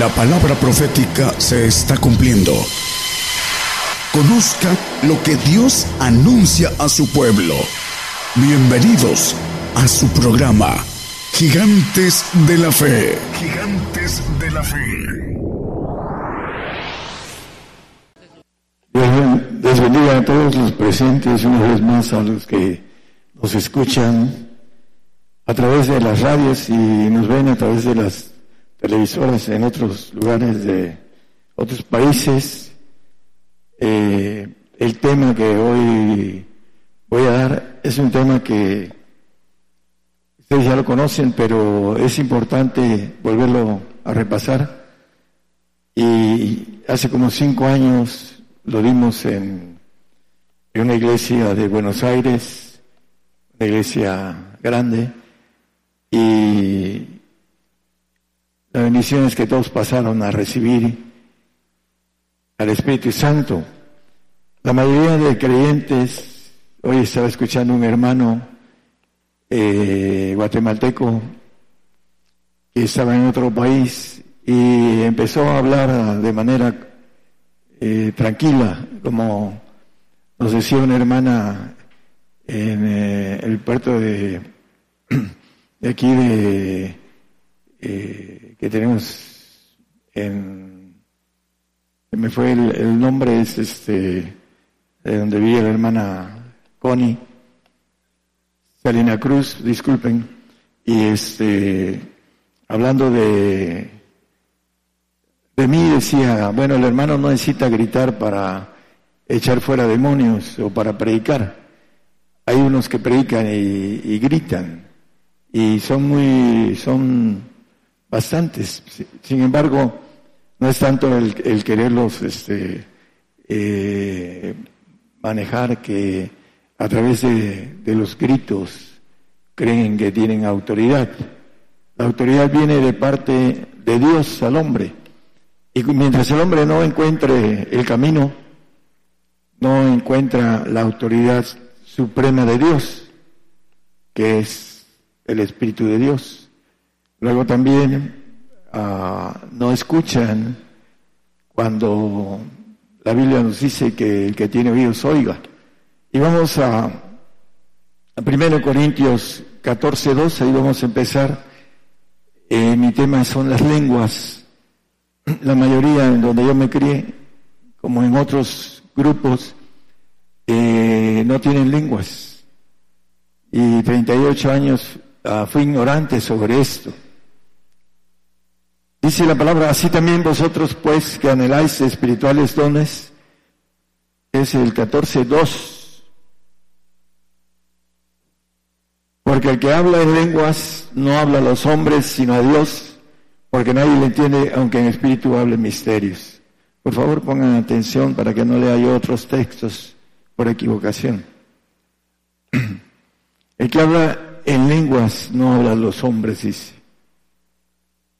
La palabra profética se está cumpliendo. Conozca lo que Dios anuncia a su pueblo. Bienvenidos a su programa, Gigantes de la Fe. Gigantes de la Fe. Dios bendiga a todos los presentes, una vez más a los que nos escuchan a través de las radios y nos ven a través de las televisoras en otros lugares de otros países. Eh, el tema que hoy voy a dar es un tema que ustedes ya lo conocen, pero es importante volverlo a repasar. Y hace como cinco años lo dimos en, en una iglesia de Buenos Aires, una iglesia grande, y la bendición es que todos pasaron a recibir al Espíritu Santo. La mayoría de creyentes, hoy estaba escuchando un hermano eh, guatemalteco que estaba en otro país y empezó a hablar de manera eh, tranquila, como nos decía una hermana en eh, el puerto de, de aquí de que tenemos en, me fue el, nombre, es este, de donde vive la hermana Connie, Salina Cruz, disculpen, y este, hablando de, de mí decía, bueno, el hermano no necesita gritar para echar fuera demonios o para predicar. Hay unos que predican y gritan y son muy, son bastantes. Sin embargo, no es tanto el, quererlos este, eh, manejar que a través de, de los gritos creen que tienen autoridad. La autoridad viene de parte de Dios al hombre. Y mientras el hombre no encuentre el camino, no encuentra la autoridad suprema de Dios, que es el Espíritu de Dios. Luego también ah, no escuchan cuando la Biblia nos dice que el que tiene oídos oiga. Y vamos a, a 1 Corintios 14, 12, ahí vamos a empezar. Eh, mi tema son las lenguas. La mayoría en donde yo me crié, como en otros grupos, eh, no tienen lenguas. Y 38 años uh, fui ignorante sobre esto. Dice la palabra, así también vosotros pues que anheláis espirituales dones, es el 14.2. Porque el que habla en lenguas no habla a los hombres, sino a Dios, porque nadie le entiende, aunque en espíritu hable misterios. Por favor pongan atención para que no lea yo otros textos por equivocación. El que habla en lenguas no habla a los hombres, dice,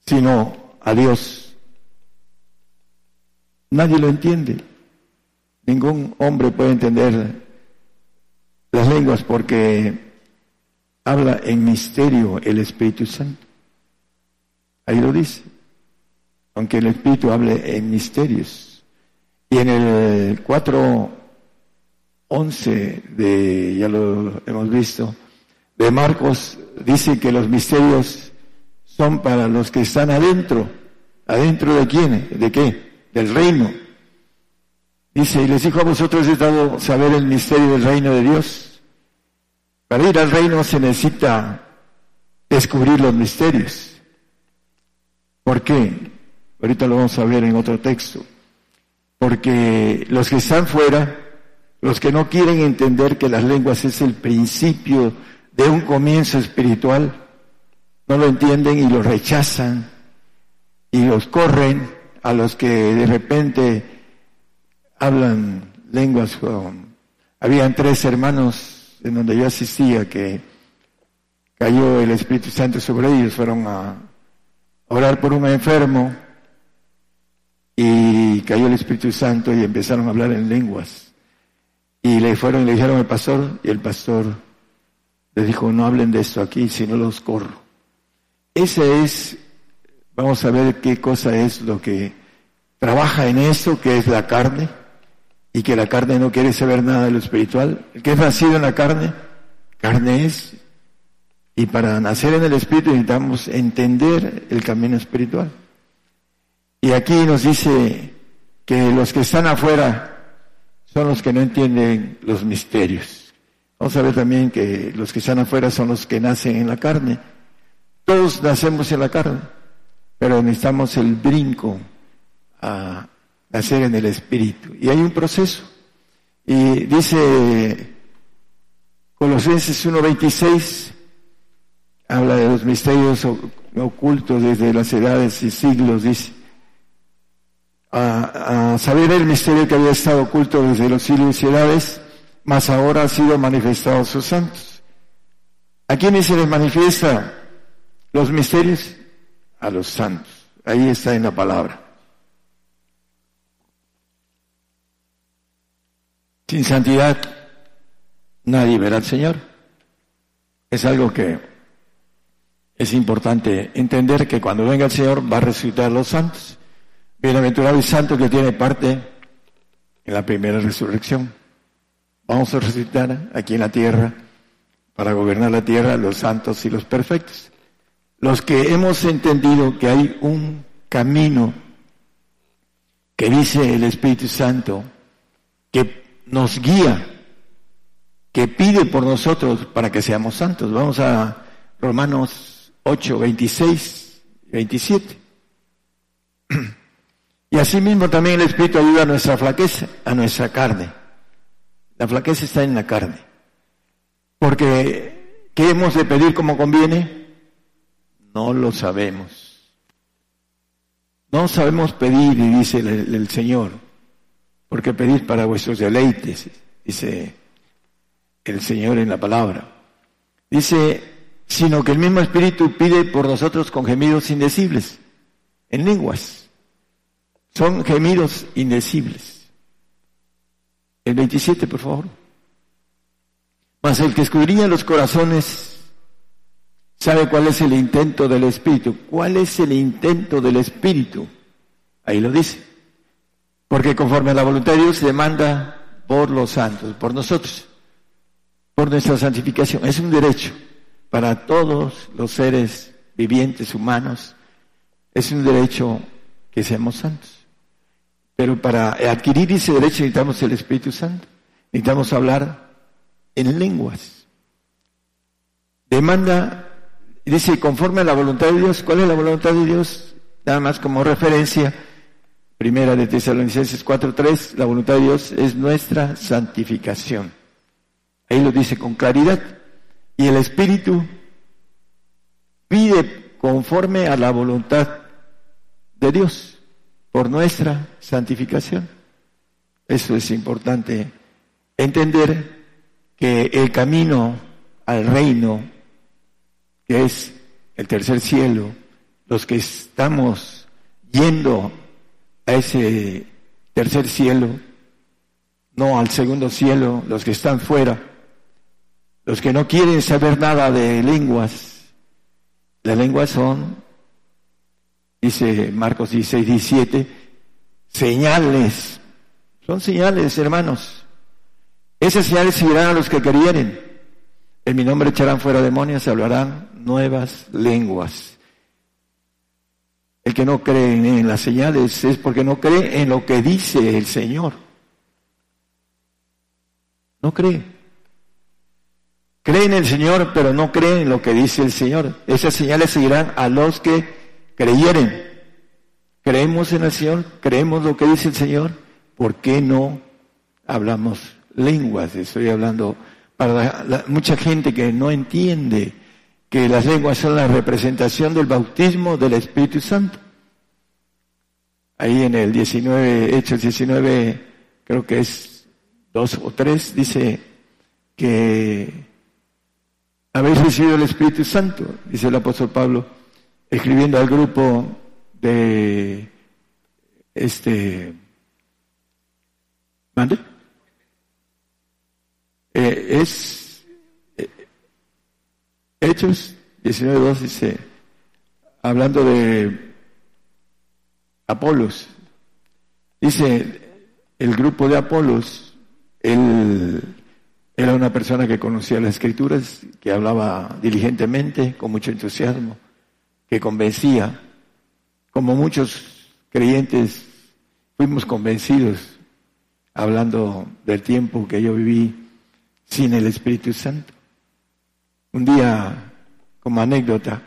sino a Dios. Nadie lo entiende. Ningún hombre puede entender las lenguas porque habla en misterio el Espíritu Santo. Ahí lo dice. Aunque el Espíritu hable en misterios. Y en el 4.11 de, ya lo hemos visto, de Marcos, dice que los misterios son para los que están adentro. ¿Adentro de quién? ¿De qué? Del reino. Dice, y les dijo a vosotros he dado saber el misterio del reino de Dios. Para ir al reino se necesita descubrir los misterios. ¿Por qué? Ahorita lo vamos a ver en otro texto. Porque los que están fuera, los que no quieren entender que las lenguas es el principio de un comienzo espiritual, no lo entienden y lo rechazan y los corren a los que de repente hablan lenguas. Habían tres hermanos en donde yo asistía que cayó el Espíritu Santo sobre ellos, fueron a orar por un enfermo y cayó el Espíritu Santo y empezaron a hablar en lenguas. Y le fueron y le dijeron al pastor y el pastor le dijo, no hablen de esto aquí, si no los corro. Ese es Vamos a ver qué cosa es lo que trabaja en eso, que es la carne, y que la carne no quiere saber nada de lo espiritual. El que es nacido en la carne, carne es. Y para nacer en el espíritu necesitamos entender el camino espiritual. Y aquí nos dice que los que están afuera son los que no entienden los misterios. Vamos a ver también que los que están afuera son los que nacen en la carne. Todos nacemos en la carne, pero necesitamos el brinco a nacer en el espíritu. Y hay un proceso. Y dice Colosenses 1.26, habla de los misterios ocultos desde las edades y siglos, dice a, saber el misterio que había estado oculto desde los siglos y edades, mas ahora ha sido manifestado a sus santos. ¿A quiénes se les manifiesta los misterios? A los santos. Ahí está en la palabra. Sin santidad nadie verá al Señor. Es algo que es importante entender que cuando venga el Señor va a resucitar a los santos. Bienaventurado y santo que tiene parte en la primera resurrección. Vamos a resucitar aquí en la tierra para gobernar la tierra los santos y los perfectos. Los que hemos entendido que hay un camino que dice el Espíritu Santo, que nos guía, que pide por nosotros para que seamos santos. Vamos a Romanos 8, 26, 27. Y asimismo también el Espíritu ayuda a nuestra flaqueza, a nuestra carne. La flaqueza está en la carne. Porque, ¿qué hemos de pedir como conviene? No lo sabemos. No sabemos pedir, y dice el, Señor, porque pedís para vuestros deleites, dice el Señor en la palabra. Dice, sino que el mismo Espíritu pide por nosotros con gemidos indecibles, en lenguas son gemidos indecibles. El 27, por favor. Mas el que escudriña los corazones sabe cuál es el intento del Espíritu. ¿Cuál es el intento del Espíritu? Ahí lo dice. Porque conforme a la voluntad de Dios se demanda por los santos, por nosotros, por nuestra santificación. Es un derecho para todos los seres vivientes humanos. Es un derecho que seamos santos. Pero para adquirir ese derecho necesitamos el Espíritu Santo. Necesitamos hablar en lenguas. Demanda, dice, conforme a la voluntad de Dios. ¿Cuál es la voluntad de Dios? Nada más como referencia. Primera de Tesalonicenses 4.3, la voluntad de Dios es nuestra santificación. Ahí lo dice con claridad. Y el Espíritu pide conforme a la voluntad de Dios por nuestra santificación. Eso es importante entender que el camino al reino, que es el tercer cielo, los que estamos yendo a ese tercer cielo, no al segundo cielo, los que están fuera, los que no quieren saber nada de lenguas, las lenguas son dice Marcos 16, 17, señales. Son señales, hermanos. Esas señales seguirán a los que querieren. En mi nombre echarán fuera demonios, hablarán nuevas lenguas. El que no cree en las señales es porque no cree en lo que dice el Señor. No cree. Cree en el Señor, pero no cree en lo que dice el Señor. Esas señales seguirán a los que creyeren. Creemos en el Señor, creemos lo que dice el Señor, ¿por qué no hablamos lenguas? Estoy hablando para mucha gente que no entiende que las lenguas son la representación del bautismo del Espíritu Santo. Ahí en el 19, Hechos 19, creo que es dos o tres, dice que habéis recibido el Espíritu Santo, dice el apóstol Pablo escribiendo al grupo de este ¿Mande? Eh, es Hechos 19.2 dice, hablando de Apolos. Dice el grupo de Apolos, él era una persona que conocía las escrituras, que hablaba diligentemente, con mucho entusiasmo, que convencía, como muchos creyentes fuimos convencidos hablando del tiempo que yo viví sin el Espíritu Santo. Un día, como anécdota,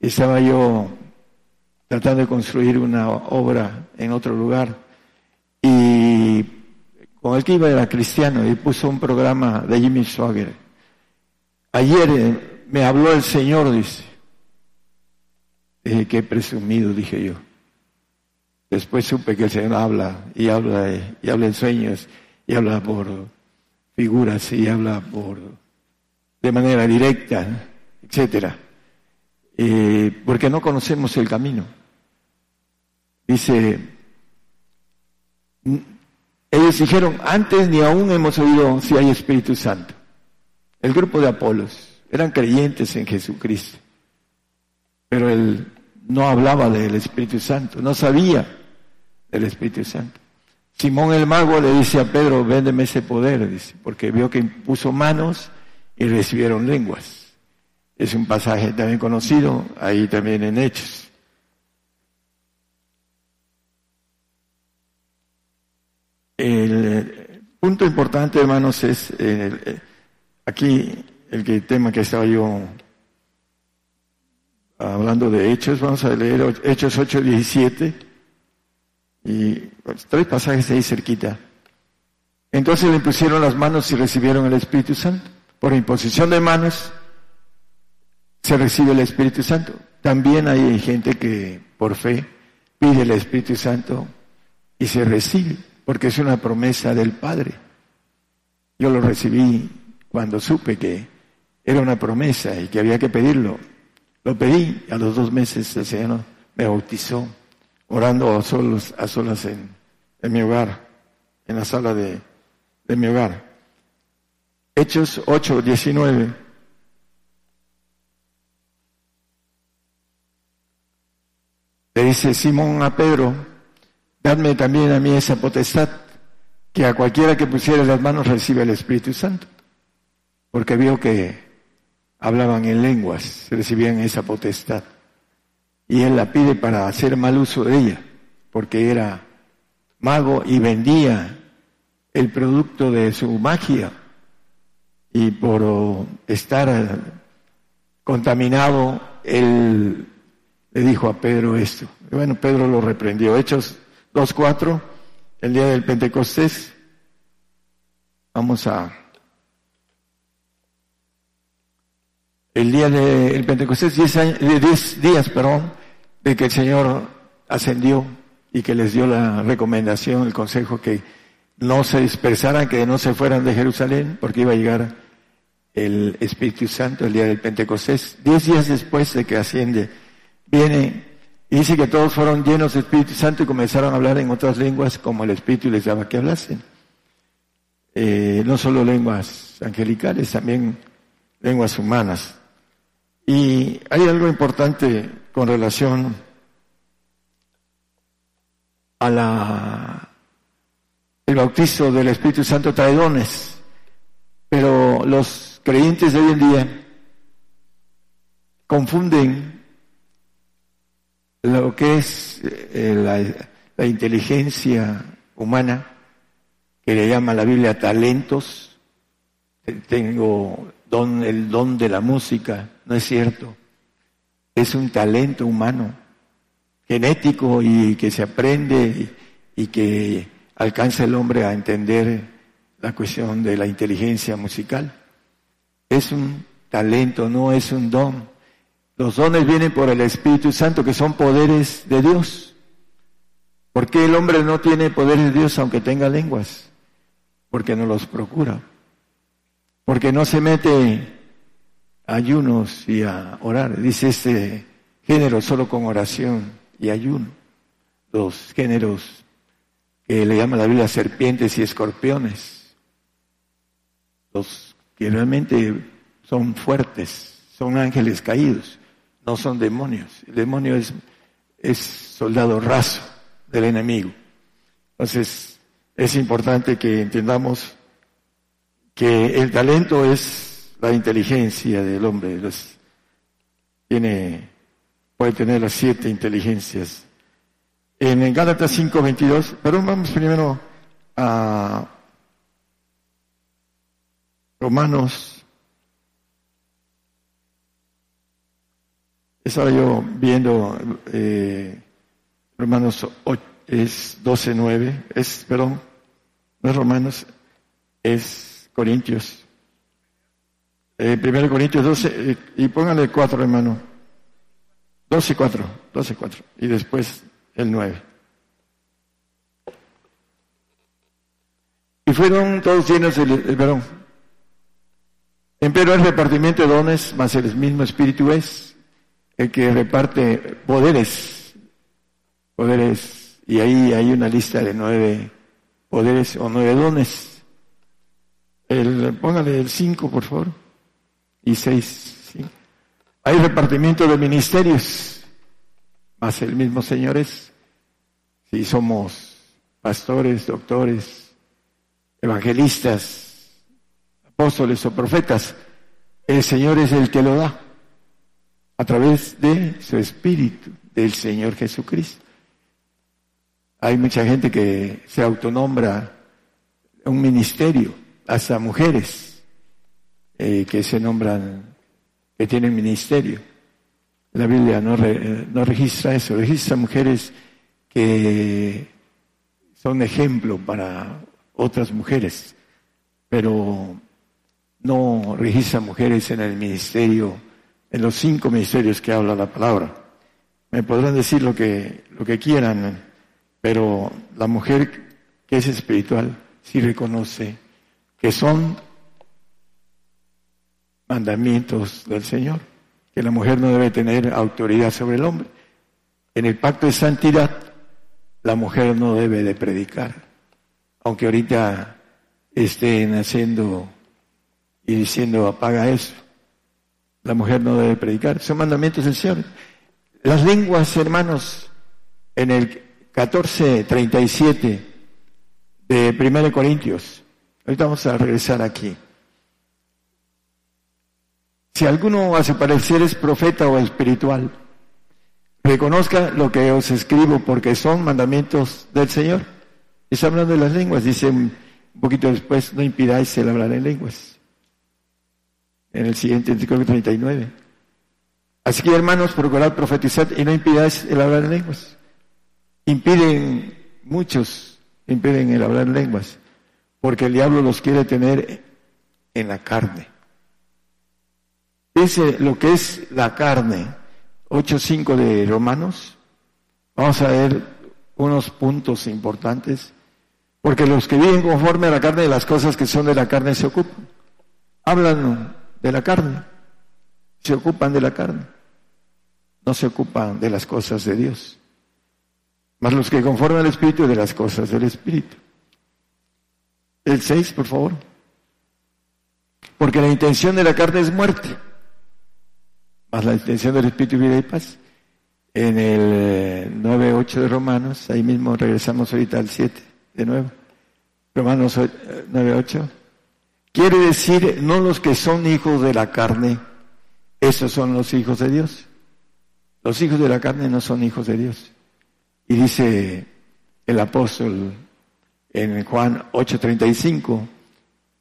estaba yo tratando de construir una obra en otro lugar y con el que iba era cristiano y puso un programa de Jimmy Swagger. Ayer eh, me habló el Señor, dice. Dije, qué presumido, dije yo. Después supe que el Señor habla y habla y habla en sueños y habla por figuras y habla por de manera directa, etcétera. Eh, porque no conocemos el camino. Dice, ellos dijeron, antes ni aún hemos oído si hay Espíritu Santo. El grupo de Apolos eran creyentes en Jesucristo, pero él no hablaba del Espíritu Santo, no sabía del Espíritu Santo. Simón el mago le dice a Pedro, véndeme ese poder, dice, porque vio que impuso manos y recibieron lenguas. Es un pasaje también conocido, ahí también en Hechos. El eh, punto importante, hermanos, es eh, aquí el tema que estaba yo hablando de Hechos. Vamos a leer Hechos 8, 17 y pues, tres pasajes ahí cerquita. Entonces le pusieron las manos y recibieron el Espíritu Santo. Por imposición de manos se recibe el Espíritu Santo. También hay gente que por fe pide el Espíritu Santo y se recibe porque es una promesa del Padre. Yo lo recibí cuando supe que era una promesa y que había que pedirlo. Lo pedí, a los dos meses el Señor me bautizó, orando a solos, a solas en, mi hogar, en la sala de, de mi hogar. Hechos 8, 19. Le dice Simón a Pedro, Dadme también a mí esa potestad, que a cualquiera que pusiera las manos recibe el Espíritu Santo. Porque vio que hablaban en lenguas, recibían esa potestad. Y él la pide para hacer mal uso de ella, porque era mago y vendía el producto de su magia. Y por estar contaminado, él le dijo a Pedro esto. Y bueno, Pedro lo reprendió. Hechos 2.4, el día del Pentecostés. Vamos a... El día del Pentecostés, 10 días, perdón, de que el Señor ascendió y que les dio la recomendación, el consejo que no se dispersaran, que no se fueran de Jerusalén, porque iba a llegar el Espíritu Santo el día del Pentecostés. Diez días después de que asciende, viene y dice que todos fueron llenos de Espíritu Santo y comenzaron a hablar en otras lenguas como el Espíritu les daba que hablasen. Eh, no solo lenguas angelicales, también lenguas humanas. Y hay algo importante con relación a la el bautizo del Espíritu Santo trae dones, pero los creyentes de hoy en día confunden lo que es eh, la, inteligencia humana, que le llama la Biblia talentos. Tengo don, el don de la música, no es cierto. Es un talento humano, genético y que se aprende y que alcanza el hombre a entender la cuestión de la inteligencia musical. Es un talento, no es un don. Los dones vienen por el Espíritu Santo, que son poderes de Dios. ¿Por qué el hombre no tiene poderes de Dios aunque tenga lenguas? Porque no los procura. Porque no se mete a ayunos y a orar. Dice este género solo con oración y ayuno. Los géneros que le llama la Biblia serpientes y escorpiones. Los que realmente son fuertes, son ángeles caídos no son demonios. El demonio es, es soldado raso del enemigo. Entonces, es importante que entendamos que el talento es la inteligencia del hombre. tiene, puede tener las siete inteligencias. En Gálatas 5.22, pero vamos primero a Romanos. Estaba yo viendo eh, Romanos 8, es 12.9, es, perdón, no es Romanos, es Corintios. Eh, primero Corintios 12, eh, y póngale 4, hermano. 12, 4, 12, 4, y después el 9. Y fueron todos llenos del, el, perdón. Empero el repartimiento de dones, más el mismo espíritu es el que reparte poderes, poderes, y ahí hay una lista de nueve poderes o nueve dones. El, póngale el cinco, por favor, y seis. Hay repartimiento de ministerios, más el mismo Señor es. Si somos pastores, doctores, evangelistas, apóstoles o profetas, el Señor es el que lo da a través de su Espíritu, del Señor Jesucristo. Hay mucha gente que se autonombra un ministerio, hasta mujeres eh, que se nombran, que tienen ministerio. La Biblia no, no registra eso, registra mujeres que son ejemplo para otras mujeres, pero no registra mujeres en el ministerio, en los cinco ministerios que habla la palabra. Me podrán decir lo que, lo que quieran, pero la mujer que es espiritual sí reconoce que son mandamientos del Señor, que la mujer no debe tener autoridad sobre el hombre. En el pacto de santidad, la mujer no debe de predicar, aunque ahorita estén haciendo y diciendo apaga eso. La mujer no debe predicar. Son mandamientos del Señor. Las lenguas, hermanos, en el 1437 de 1 Corintios. Ahorita vamos a regresar aquí. Si alguno hace parecer es profeta o espiritual, reconozca lo que os escribo porque son mandamientos del Señor. Está hablando de las lenguas, dice un poquito después, no impidáis el hablar en lenguas en el siguiente artículo 39. Así que hermanos, procurad profetizar y no impidáis el hablar en lenguas. Impiden, muchos impiden el hablar en lenguas, porque el diablo los quiere tener en la carne. Dice lo que es la carne, 8.5 de Romanos. Vamos a ver unos puntos importantes, porque los que viven conforme a la carne, las cosas que son de la carne se ocupan. Hablan de la carne, se ocupan de la carne, no se ocupan de las cosas de Dios, más los que conforman al Espíritu de las cosas del Espíritu. El 6, por favor. Porque la intención de la carne es muerte, más la intención del Espíritu vida y paz. En el 9.8 de Romanos, ahí mismo regresamos ahorita al 7 de nuevo. Romanos 9.8. Quiere decir, no los que son hijos de la carne, esos son los hijos de Dios. Los hijos de la carne no son hijos de Dios. Y dice el apóstol en Juan 8:35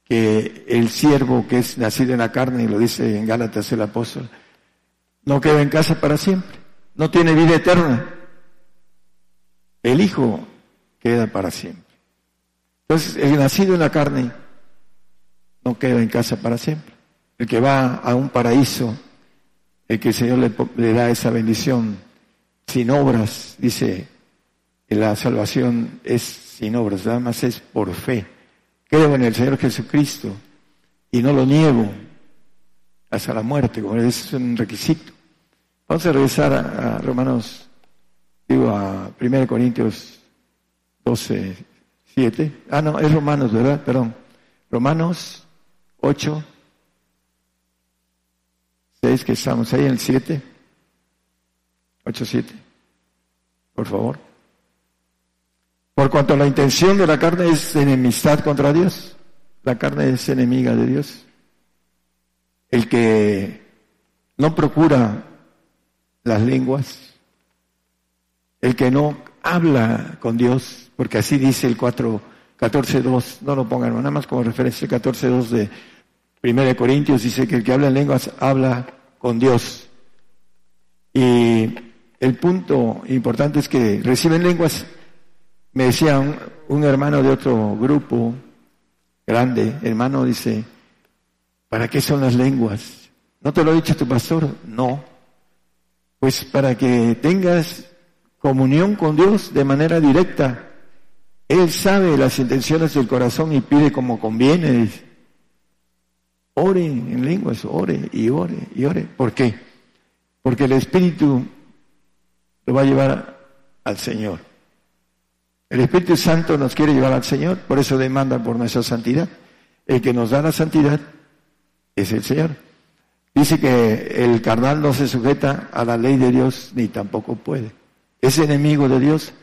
que el siervo que es nacido en la carne, y lo dice en Gálatas el apóstol, no queda en casa para siempre, no tiene vida eterna. El hijo queda para siempre. Entonces, el nacido en la carne no queda en casa para siempre. El que va a un paraíso, el que el Señor le, da esa bendición sin obras, dice, la salvación es sin obras, nada más es por fe. Creo en el Señor Jesucristo y no lo niego hasta la muerte, como es un requisito. Vamos a regresar a, a Romanos, digo a 1 Corintios 12, 7. Ah, no, es Romanos, ¿verdad? Perdón. Romanos 8, 6, que estamos ahí en el 7, 8, 7, por favor. Por cuanto la intención de la carne es enemistad contra Dios. La carne es enemiga de Dios. El que no procura las lenguas, el que no habla con Dios, porque así dice el 4, 14.2, no lo pongan, nada más como referencia, 14.2 de 1 Corintios dice que el que habla en lenguas habla con Dios. Y el punto importante es que reciben lenguas me decía un, hermano de otro grupo grande, hermano, dice, ¿para qué son las lenguas? ¿No te lo ha dicho tu pastor? No. Pues para que tengas comunión con Dios de manera directa. Él sabe las intenciones del corazón y pide como conviene. Ore en lenguas, ore y ore y ore. ¿Por qué? Porque el Espíritu lo va a llevar al Señor. El Espíritu Santo nos quiere llevar al Señor, por eso demanda por nuestra santidad. El que nos da la santidad es el Señor. Dice que el carnal no se sujeta a la ley de Dios ni tampoco puede. Es enemigo de Dios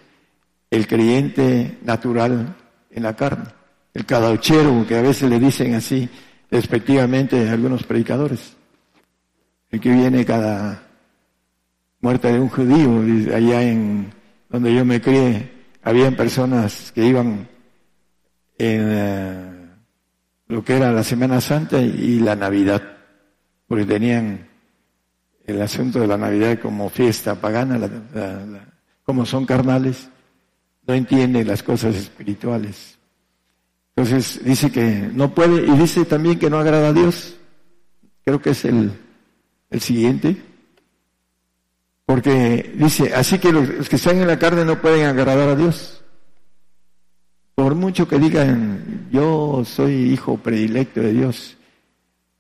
el creyente natural en la carne, el cadauchero, que a veces le dicen así respectivamente algunos predicadores, el que viene cada muerte de un judío, allá en donde yo me crié, habían personas que iban en eh, lo que era la Semana Santa y la Navidad, porque tenían el asunto de la Navidad como fiesta pagana, como son carnales, no entienden las cosas espirituales. Entonces dice que no puede, y dice también que no agrada a Dios. Creo que es el, el siguiente. Porque dice, así que los, que están en la carne no pueden agradar a Dios. Por mucho que digan, yo soy hijo predilecto de Dios,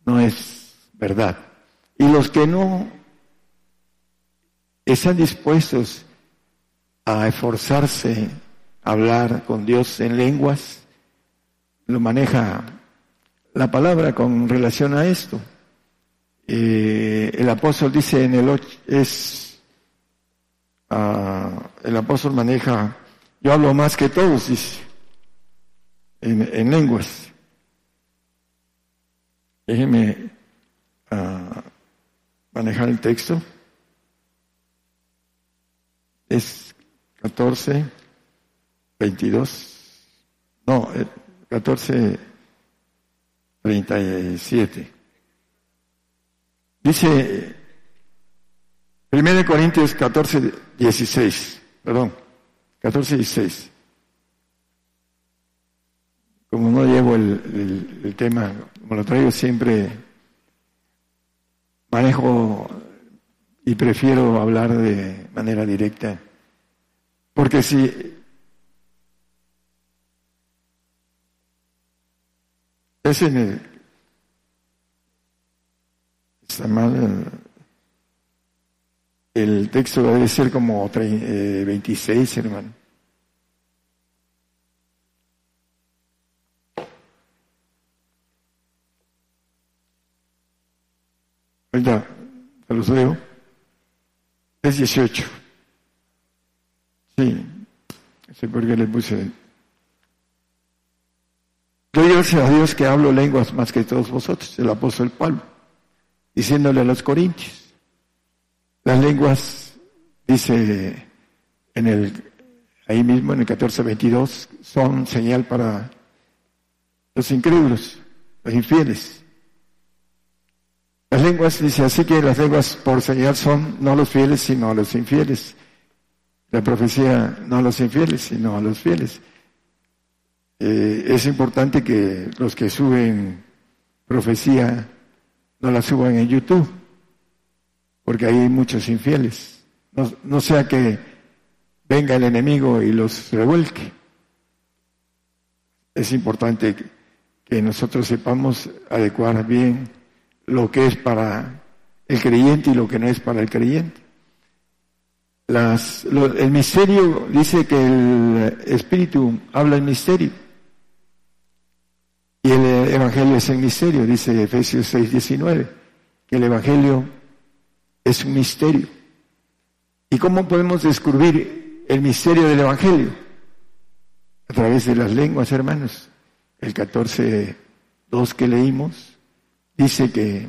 no es verdad. Y los que no están dispuestos a esforzarse a hablar con Dios en lenguas, lo maneja la palabra con relación a esto. Eh, el apóstol dice en el 8, es Ah, el apóstol maneja, yo hablo más que todos, en, lenguas. Déjeme ah, manejar el texto. Es 14, 22, no, 14, 37. Dice 1 Corintios 14, 16, perdón, 14, 16. Como no llevo el, el tema, como lo traigo siempre, manejo y prefiero hablar de manera directa. Porque si es en el, está mal el texto debe ser como 26, eh, hermano. Ahorita te los leo. Es 18. Sí, sé por qué le puse. Gracias a Dios que hablo lenguas más que todos vosotros, el apóstol Pablo, diciéndole a los corintios. Las lenguas, dice en el, ahí mismo en el 1422, son señal para los incrédulos, los infieles. Las lenguas, dice así que las lenguas por señal son no los fieles, sino a los infieles. La profecía no a los infieles, sino a los fieles. Eh, es importante que los que suben profecía no la suban en YouTube porque hay muchos infieles. No, sea que venga el enemigo y los revuelque. Es importante que nosotros sepamos adecuar bien lo que es para el creyente y lo que no es para el creyente. Las, el misterio dice que el Espíritu habla en misterio. Y el Evangelio es el misterio, dice Efesios 6, 19, que el Evangelio es un misterio. ¿Y cómo podemos descubrir el misterio del Evangelio? a través de las lenguas, hermanos. El 14.2 que leímos dice que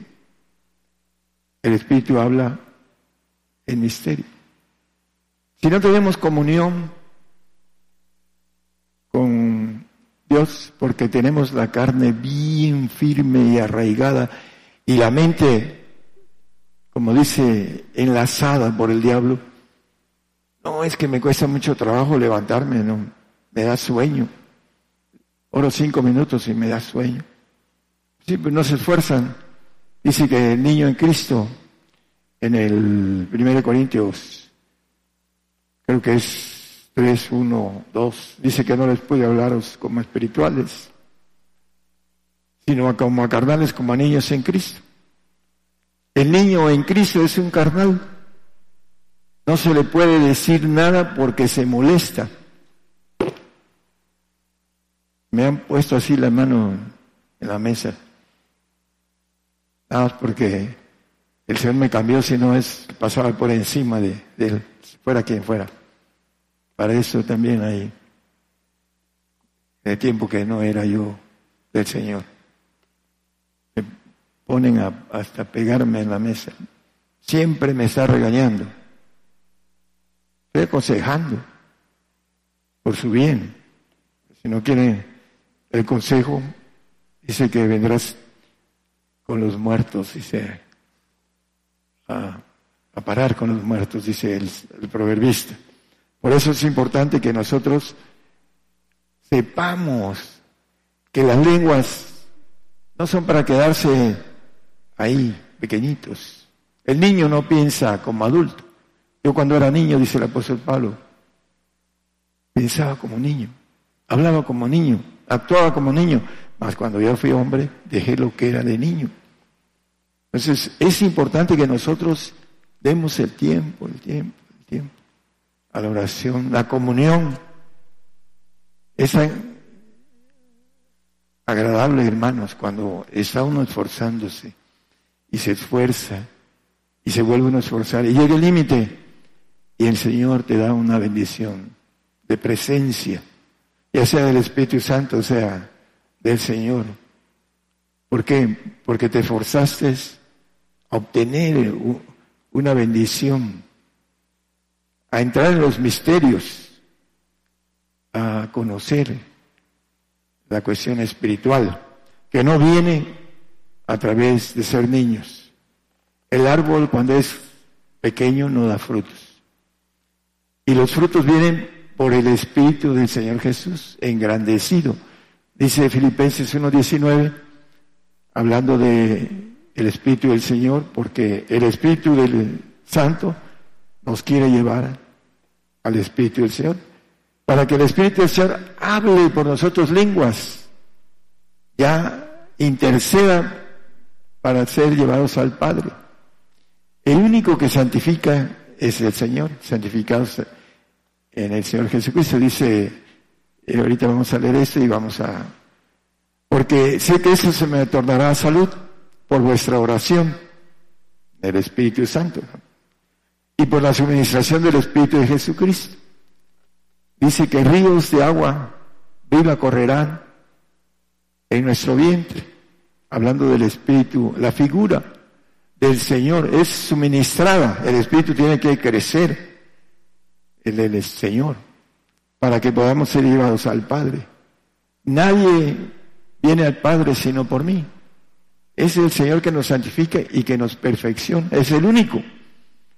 el Espíritu habla en misterio. Si no tenemos comunión con Dios, porque tenemos la carne bien firme y arraigada y la mente, como dice, enlazada por el diablo, no es que me cuesta mucho trabajo levantarme, no, me da sueño. Oro cinco minutos y me da sueño. Sí, pues no se esfuerzan. Dice que el niño en Cristo, en el 1 Corintios, creo que es 3, 1, 2, dice que no les puede hablaros como espirituales, sino como a carnales, como a niños en Cristo. El niño en Cristo es un carnal. No se le puede decir nada porque se molesta. Me han puesto así la mano en la mesa. Más porque el Señor me cambió, si no es pasaba por encima de, él, fuera quien fuera. Para eso también hay el tiempo que no era yo del Señor. Me ponen hasta pegarme en la mesa. Siempre me está regañando. Estoy aconsejando por su bien. Si no quiere el consejo, dice que vendrás con los muertos, dice, a, parar con los muertos, dice el, proverbista. Por eso es importante que nosotros sepamos que las lenguas no son para quedarse ahí, pequeñitos. El niño no piensa como adulto. Yo cuando era niño, dice el apóstol Pablo, pensaba como niño, hablaba como niño, actuaba como niño, mas cuando yo fui hombre, dejé lo que era de niño. Entonces, es importante que nosotros demos el tiempo, el tiempo, el tiempo a la oración, la comunión. Es agradable, hermanos, cuando está uno esforzándose y se esfuerza y se vuelve uno a esforzar y llega el límite y el Señor te da una bendición de presencia, ya sea del Espíritu Santo, o sea, del Señor. ¿Por qué? Porque te esforzaste a obtener una bendición, a entrar en los misterios, a conocer la cuestión espiritual, que no viene a través de ser niños. El árbol cuando es pequeño no da frutos. Y los frutos vienen por el Espíritu del Señor Jesús engrandecido. Dice Filipenses 1.19, hablando de el Espíritu del Señor, porque el Espíritu del Santo nos quiere llevar al Espíritu del Señor, para que el Espíritu del Señor hable por nosotros lenguas, ya interceda para ser llevados al Padre. El único que santifica es el Señor, santificados en el Señor Jesucristo. Dice, eh, ahorita vamos a leer esto y vamos a... Porque sé que eso se me tornará salud por vuestra oración del Espíritu Santo y por la suministración del Espíritu de Jesucristo. Dice que ríos de agua viva correrán en nuestro vientre, hablando del Espíritu, la figura del Señor es suministrada, el Espíritu tiene que crecer, el del Señor, para que podamos ser llevados al Padre. Nadie viene al Padre sino por mí. Es el Señor que nos santifica y que nos perfecciona, es el único.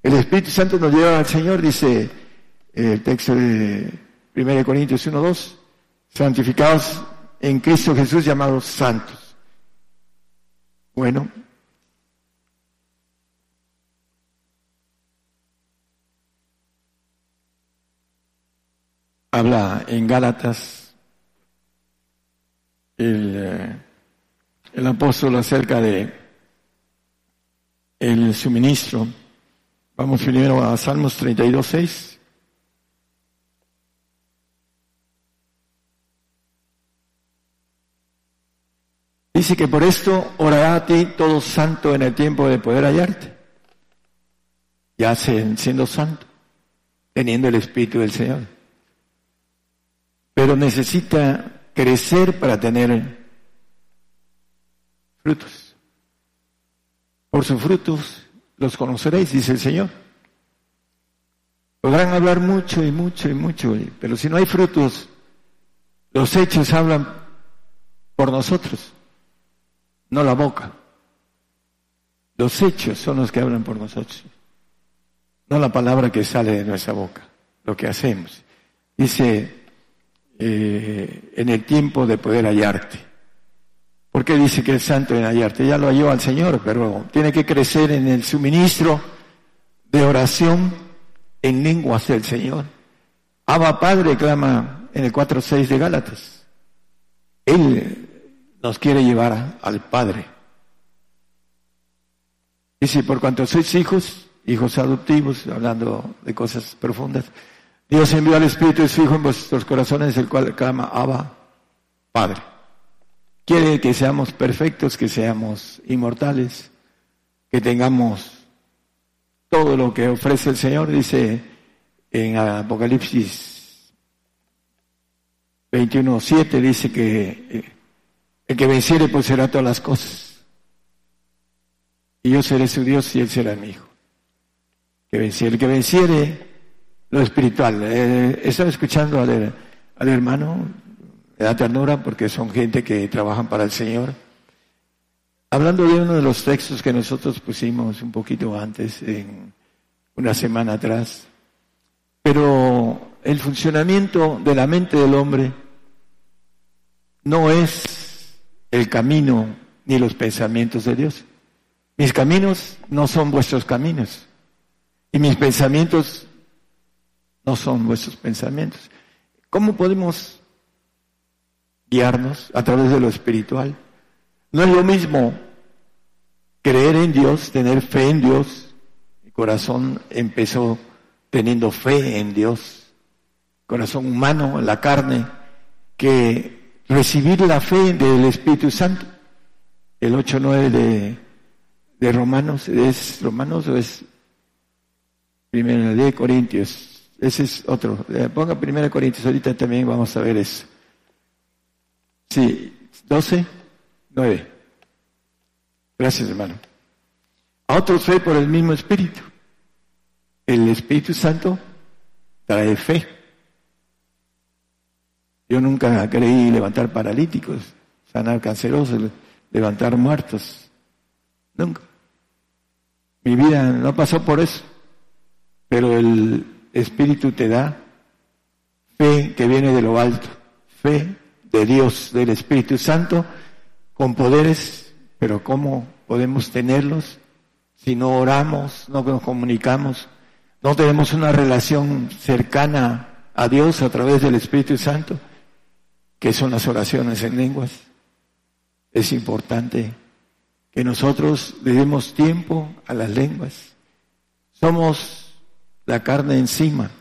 El Espíritu Santo nos lleva al Señor, dice el texto de 1 Corintios 1, 2, santificados en Cristo Jesús llamados santos. Bueno, habla en Gálatas el, eh, el apóstol acerca de el suministro. Vamos primero a Salmos 32, 6. Dice que por esto orará a ti todo santo en el tiempo de poder hallarte. Ya siendo santo, teniendo el Espíritu del Señor. pero necesita crecer para tener frutos. Por sus frutos los conoceréis, dice el Señor. Podrán hablar mucho y mucho y mucho, pero si no hay frutos, los hechos hablan por nosotros, no la boca. Los hechos son los que hablan por nosotros, no la palabra que sale de nuestra boca, lo que hacemos. Dice, eh, en el tiempo de poder hallarte. ¿Por qué dice que es santo en hallarte? Ya lo halló al Señor, pero tiene que crecer en el suministro de oración en lenguas del Señor. Abba Padre clama en el 4.6 de Gálatas. Él nos quiere llevar al Padre. Dice, por cuanto sois hijos, hijos adoptivos, hablando de cosas profundas, Dios envió al Espíritu de su Hijo en vuestros corazones, el cual clama, Abba, Padre. Quiere que seamos perfectos, que seamos inmortales, que tengamos todo lo que ofrece el Señor, dice en Apocalipsis 21.7 dice que eh, el que venciere pues será todas las cosas. Y yo seré su Dios y él será mi hijo. Que venciere, el que venciere lo espiritual. Eh, estaba escuchando al, al hermano, me da ternura porque son gente que trabajan para el Señor. Hablando de uno de los textos que nosotros pusimos un poquito antes, una semana atrás, pero el funcionamiento de la mente del hombre no es el camino ni los pensamientos de Dios. Mis caminos no son vuestros caminos y mis pensamientos no son vuestros pensamientos. ¿Cómo podemos guiarnos a través de lo espiritual? No es lo mismo creer en Dios, tener fe en Dios. Corazón empezó teniendo fe en Dios, corazón humano, la carne, que recibir la fe del Espíritu Santo. El 8.9 de, de Romanos, ¿es Romanos o es primero de Corintios? Ese es otro. Eh, ponga primero Corintios, ahorita también vamos a ver eso. Sí, 12, 9. Gracias, hermano. A otros fe por el mismo Espíritu. El Espíritu Santo trae fe. Yo nunca creí levantar paralíticos, sanar cancerosos, levantar muertos. Nunca. Mi vida no pasó por eso. Pero el Espíritu te da fe que viene de lo alto, fe de Dios, del Espíritu Santo, con poderes, pero ¿cómo podemos tenerlos si no oramos, no nos comunicamos, no tenemos una relación cercana a Dios a través del Espíritu Santo? que son las oraciones en lenguas. Es importante que nosotros le demos tiempo a las lenguas. Somos la carne encima.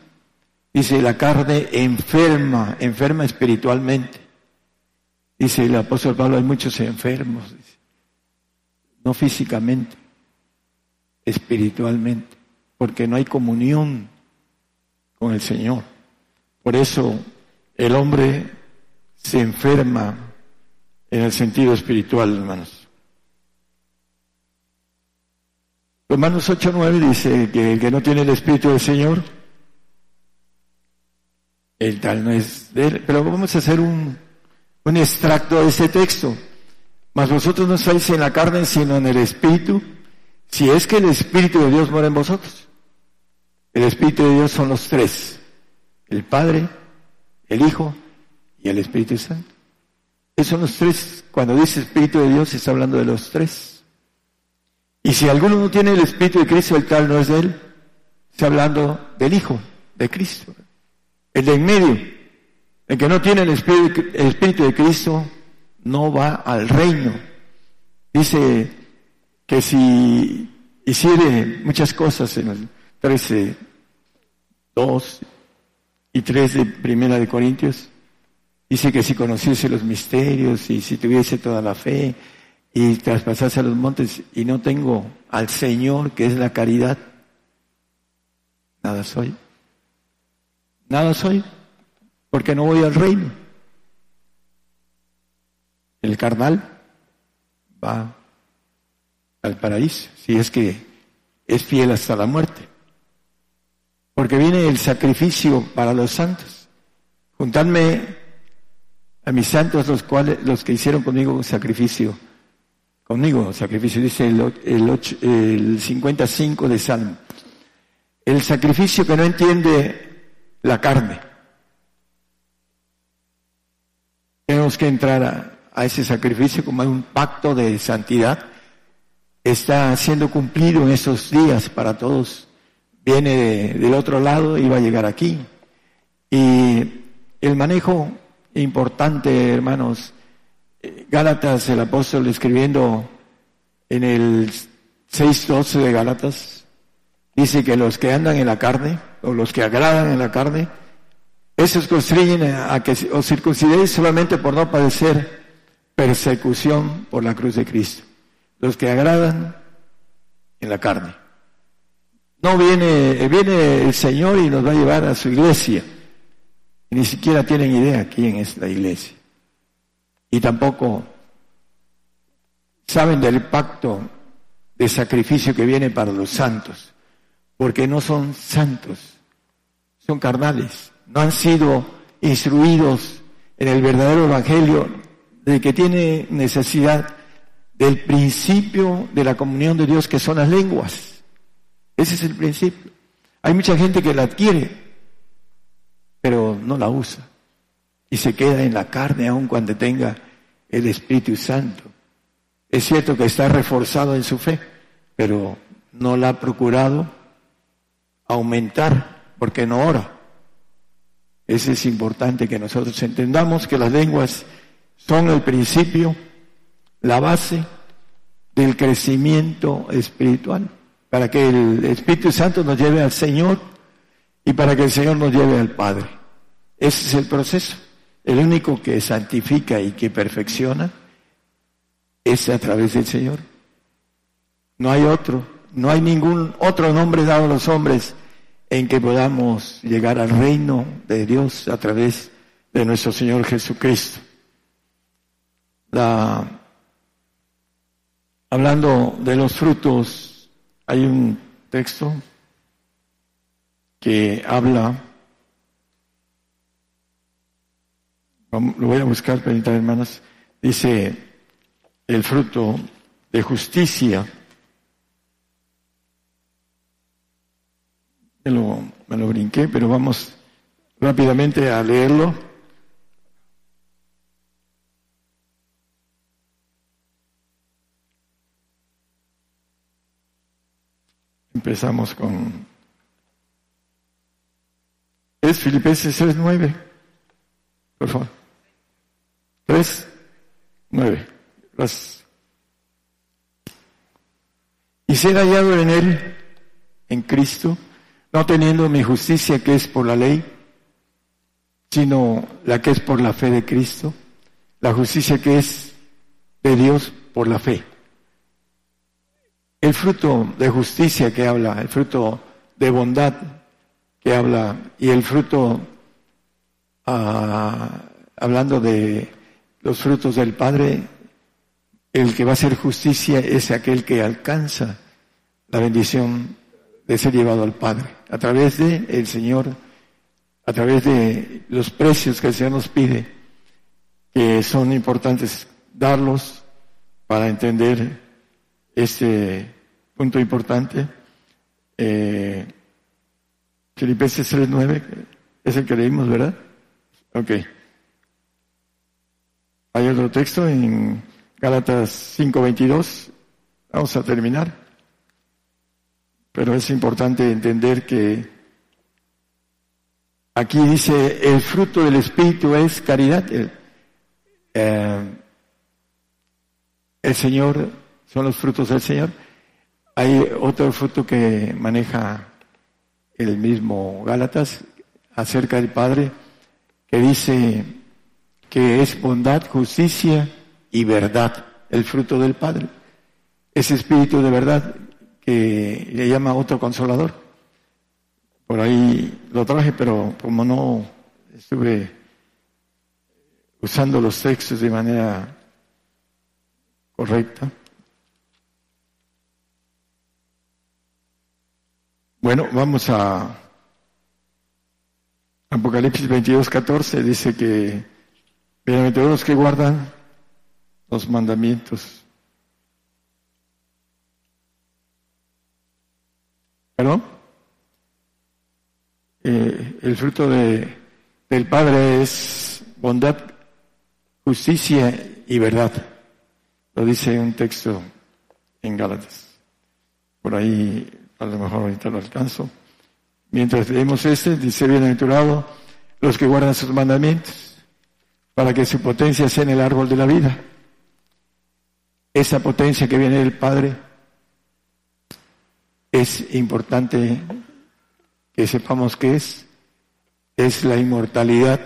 Dice la carne enferma, enferma espiritualmente. Dice el apóstol Pablo, hay muchos enfermos, no físicamente, espiritualmente, porque no hay comunión con el Señor. Por eso el hombre se enferma en el sentido espiritual, hermanos. Romanos 8.9 dice que el que no tiene el Espíritu del Señor, el tal no es de él. Pero vamos a hacer un, un extracto de ese texto. Mas vosotros no estáis en la carne, sino en el Espíritu, si es que el Espíritu de Dios mora en vosotros. El Espíritu de Dios son los tres, el Padre, el Hijo y el Espíritu Santo. Esos son los tres. Cuando dice Espíritu de Dios, está hablando de los tres. Y si alguno no tiene el Espíritu de Cristo, el tal no es de él. Está hablando del Hijo de Cristo. El de en medio. El que no tiene el Espíritu, el Espíritu de Cristo no va al reino. Dice que si hiciere muchas cosas en el 13, 2 y 3 de Primera de Corintios, Dice que si conociese los misterios y si tuviese toda la fe y traspasase los montes y no tengo al Señor que es la caridad, nada soy. Nada soy. Porque no voy al reino. El carnal va al paraíso, si es que es fiel hasta la muerte. Porque viene el sacrificio para los santos. Juntadme a mis santos los cuales los que hicieron conmigo un sacrificio conmigo sacrificio dice el, el, el 55 de Salmo el sacrificio que no entiende la carne tenemos que entrar a, a ese sacrificio como un pacto de santidad está siendo cumplido en esos días para todos viene del otro lado y va a llegar aquí y el manejo importante, hermanos. Gálatas, el apóstol escribiendo en el 6.12 de Gálatas, dice que los que andan en la carne, o los que agradan en la carne, esos constriñen a que os circuncidéis solamente por no padecer persecución por la cruz de Cristo. Los que agradan en la carne. No viene, viene el Señor y nos va a llevar a su iglesia ni siquiera tienen idea quién es la iglesia. Y tampoco saben del pacto de sacrificio que viene para los santos, porque no son santos, son carnales, no han sido instruidos en el verdadero evangelio de que tiene necesidad del principio de la comunión de Dios que son las lenguas. Ese es el principio. Hay mucha gente que la adquiere, pero no la usa. Y se queda en la carne aun cuando tenga el Espíritu Santo. Es cierto que está reforzado en su fe, pero no la ha procurado aumentar porque no ora. Ese es importante que nosotros entendamos que las lenguas son el principio, la base del crecimiento espiritual, para que el Espíritu Santo nos lleve al Señor y para que el Señor nos lleve al Padre. Ese es el proceso. El único que santifica y que perfecciona es a través del Señor. No hay otro, no hay ningún otro nombre dado a los hombres en que podamos llegar al reino de Dios a través de nuestro Señor Jesucristo. La, hablando de los frutos, hay un texto que habla, lo voy a buscar, permítanme hermanas, dice el fruto de justicia. Me lo, me lo brinqué, pero vamos rápidamente a leerlo. Empezamos con es Filipenses 3.9. Por favor. 3.9. Gracias. Y ser hallado en Él, en Cristo, no teniendo mi justicia que es por la ley, sino la que es por la fe de Cristo, la justicia que es de Dios por la fe. El fruto de justicia que habla, el fruto de bondad que habla, y el fruto, ah, hablando de los frutos del Padre, el que va a hacer justicia es aquel que alcanza la bendición de ser llevado al Padre, a través de el Señor, a través de los precios que el Señor nos pide, que son importantes darlos para entender este punto importante. Eh, Filipenses 3.9 es el que leímos, ¿verdad? Ok. Hay otro texto en Gálatas 5.22. Vamos a terminar. Pero es importante entender que aquí dice, el fruto del Espíritu es caridad. El, eh, el Señor, son los frutos del Señor. Hay otro fruto que maneja el mismo Gálatas acerca del Padre, que dice que es bondad, justicia y verdad, el fruto del Padre. Ese espíritu de verdad que le llama otro consolador. Por ahí lo traje, pero como no estuve usando los textos de manera correcta. Bueno, vamos a Apocalipsis 22, 14, dice que bienaventurados que guardan los mandamientos. ¿Perdón? Eh, el fruto de, del Padre es bondad, justicia y verdad. Lo dice un texto en Gálatas. Por ahí, a lo mejor ahorita lo alcanzo. Mientras leemos este, dice bienaventurado los que guardan sus mandamientos, para que su potencia sea en el árbol de la vida. Esa potencia que viene del Padre es importante que sepamos que es. Es la inmortalidad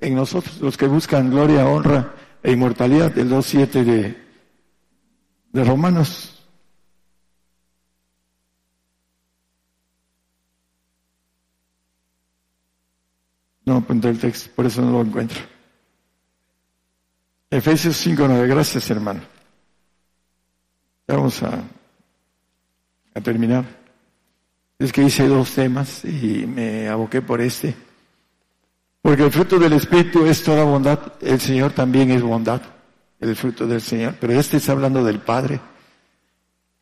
en nosotros, los que buscan gloria, honra e inmortalidad, del 2.7 de, de Romanos. No apunté el texto, por eso no lo encuentro. Efesios 5.9, gracias hermano. Vamos a, a terminar. Es que hice dos temas y me aboqué por este. Porque el fruto del Espíritu es toda bondad. El Señor también es bondad. El fruto del Señor. Pero este está hablando del Padre.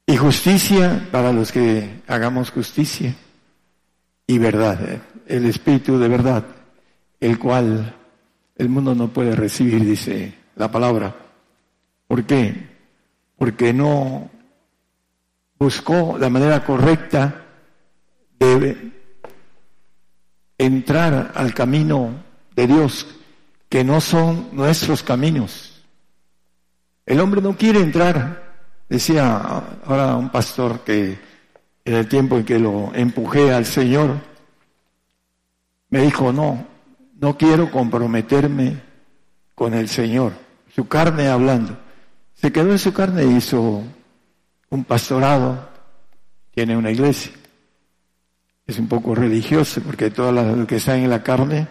Y justicia para los que hagamos justicia. Y verdad. ¿eh? El Espíritu de verdad. El cual el mundo no puede recibir, dice la palabra. ¿Por qué? Porque no buscó la manera correcta debe entrar al camino de Dios, que no son nuestros caminos. El hombre no quiere entrar, decía ahora un pastor que en el tiempo en que lo empujé al Señor, me dijo, no, no quiero comprometerme con el Señor, su carne hablando. Se quedó en su carne e hizo un pastorado, tiene una iglesia es un poco religioso, porque todas las que están en la carne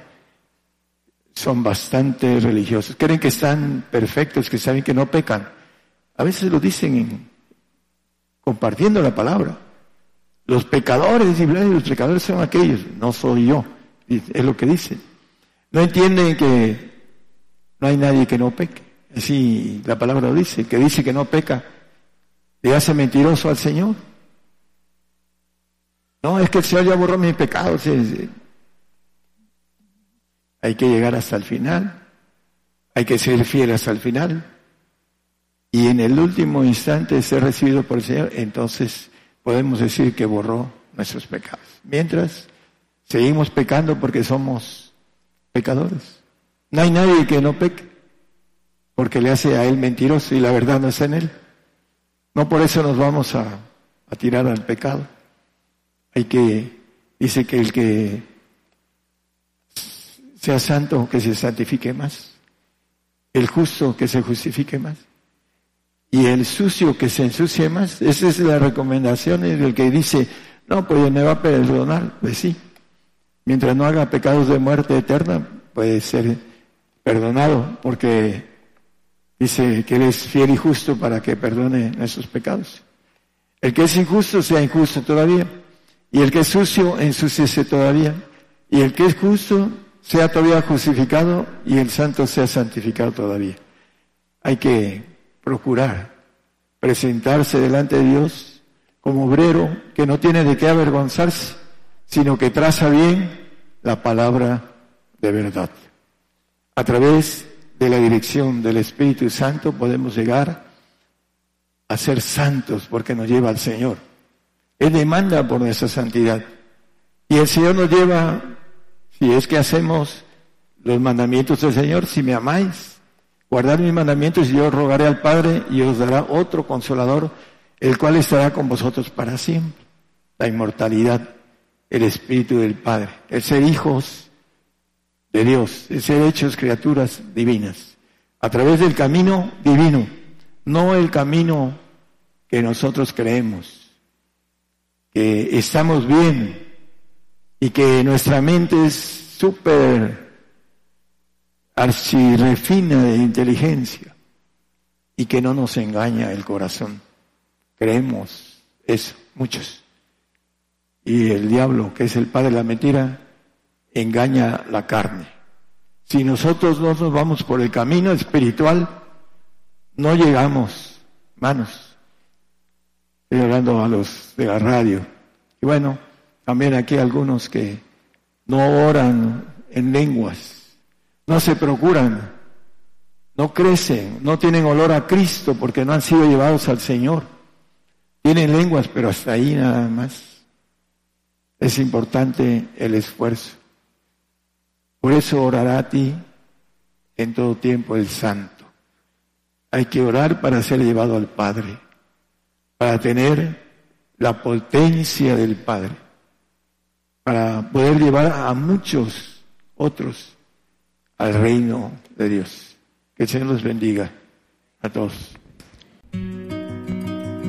son bastante religiosos. Creen que están perfectos, que saben que no pecan. A veces lo dicen compartiendo la palabra. Los pecadores, y los pecadores son aquellos, no soy yo, es lo que dicen. No entienden que no hay nadie que no peque. Así la palabra lo dice, que dice que no peca, le hace mentiroso al Señor. No, es que el Señor ya borró mis pecados. Hay que llegar hasta el final. Hay que ser fiel hasta el final. Y en el último instante ser recibido por el Señor, entonces podemos decir que borró nuestros pecados. Mientras seguimos pecando porque somos pecadores. No hay nadie que no peque, porque le hace a él mentiroso y la verdad no está en él. No por eso nos vamos a, a tirar al pecado. Hay que, dice que el que sea santo, que se santifique más. El justo, que se justifique más. Y el sucio, que se ensucie más. Esa es la recomendación del que dice, no, pues me va a perdonar. Pues sí. Mientras no haga pecados de muerte eterna, puede ser perdonado, porque dice que Él es fiel y justo para que perdone nuestros pecados. El que es injusto sea injusto todavía. Y el que es sucio, ensúciese todavía. Y el que es justo, sea todavía justificado y el santo sea santificado todavía. Hay que procurar presentarse delante de Dios como obrero que no tiene de qué avergonzarse, sino que traza bien la palabra de verdad. A través de la dirección del Espíritu Santo podemos llegar a ser santos porque nos lleva al Señor. Él demanda por nuestra santidad. Y el Señor nos lleva, si es que hacemos los mandamientos del Señor, si me amáis, guardar mis mandamientos y yo rogaré al Padre y os dará otro consolador, el cual estará con vosotros para siempre. La inmortalidad, el Espíritu del Padre, el ser hijos de Dios, el ser hechos criaturas divinas, a través del camino divino, no el camino que nosotros creemos que estamos bien y que nuestra mente es súper archirrefina de inteligencia y que no nos engaña el corazón. Creemos eso, muchos. Y el diablo, que es el padre de la mentira, engaña la carne. Si nosotros no nos vamos por el camino espiritual, no llegamos, manos. Estoy hablando a los de la radio. Y bueno, también aquí algunos que no oran en lenguas, no se procuran, no crecen, no tienen olor a Cristo porque no han sido llevados al Señor. Tienen lenguas, pero hasta ahí nada más. Es importante el esfuerzo. Por eso orará a ti en todo tiempo el Santo. Hay que orar para ser llevado al Padre, para tener la potencia del Padre, para poder llevar a muchos otros al reino de Dios. Que el Señor los bendiga a todos.